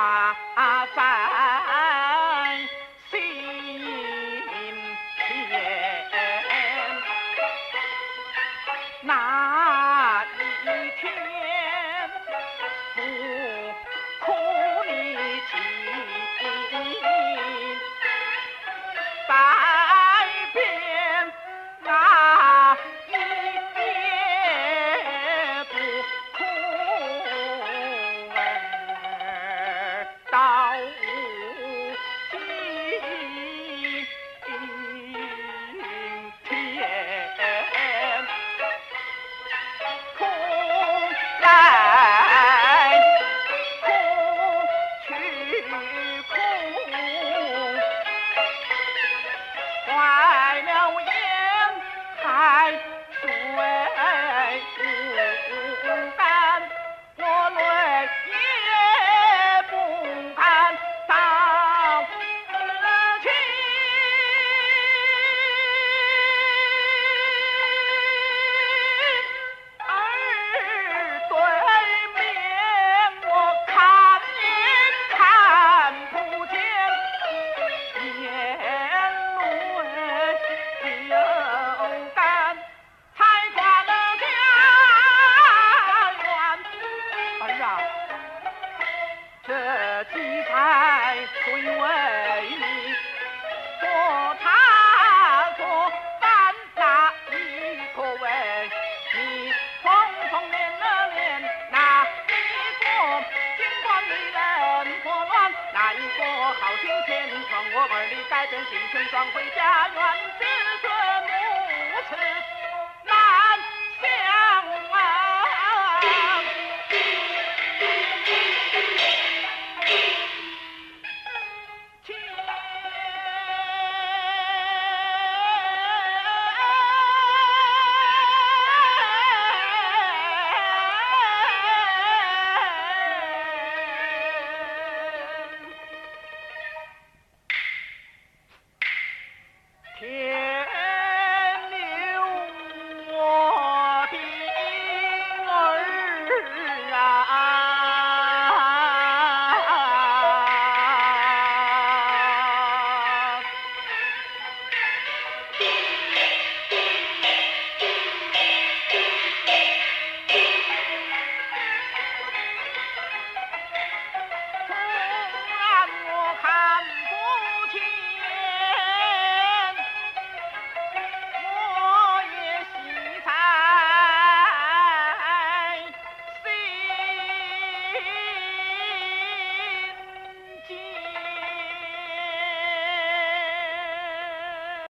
ஆ 七彩为你，做他错犯大一个为，你匆匆连了连，哪一个金光你人错乱，哪一个好心天闯我儿里改变贫穷，装回家园子孙无慈。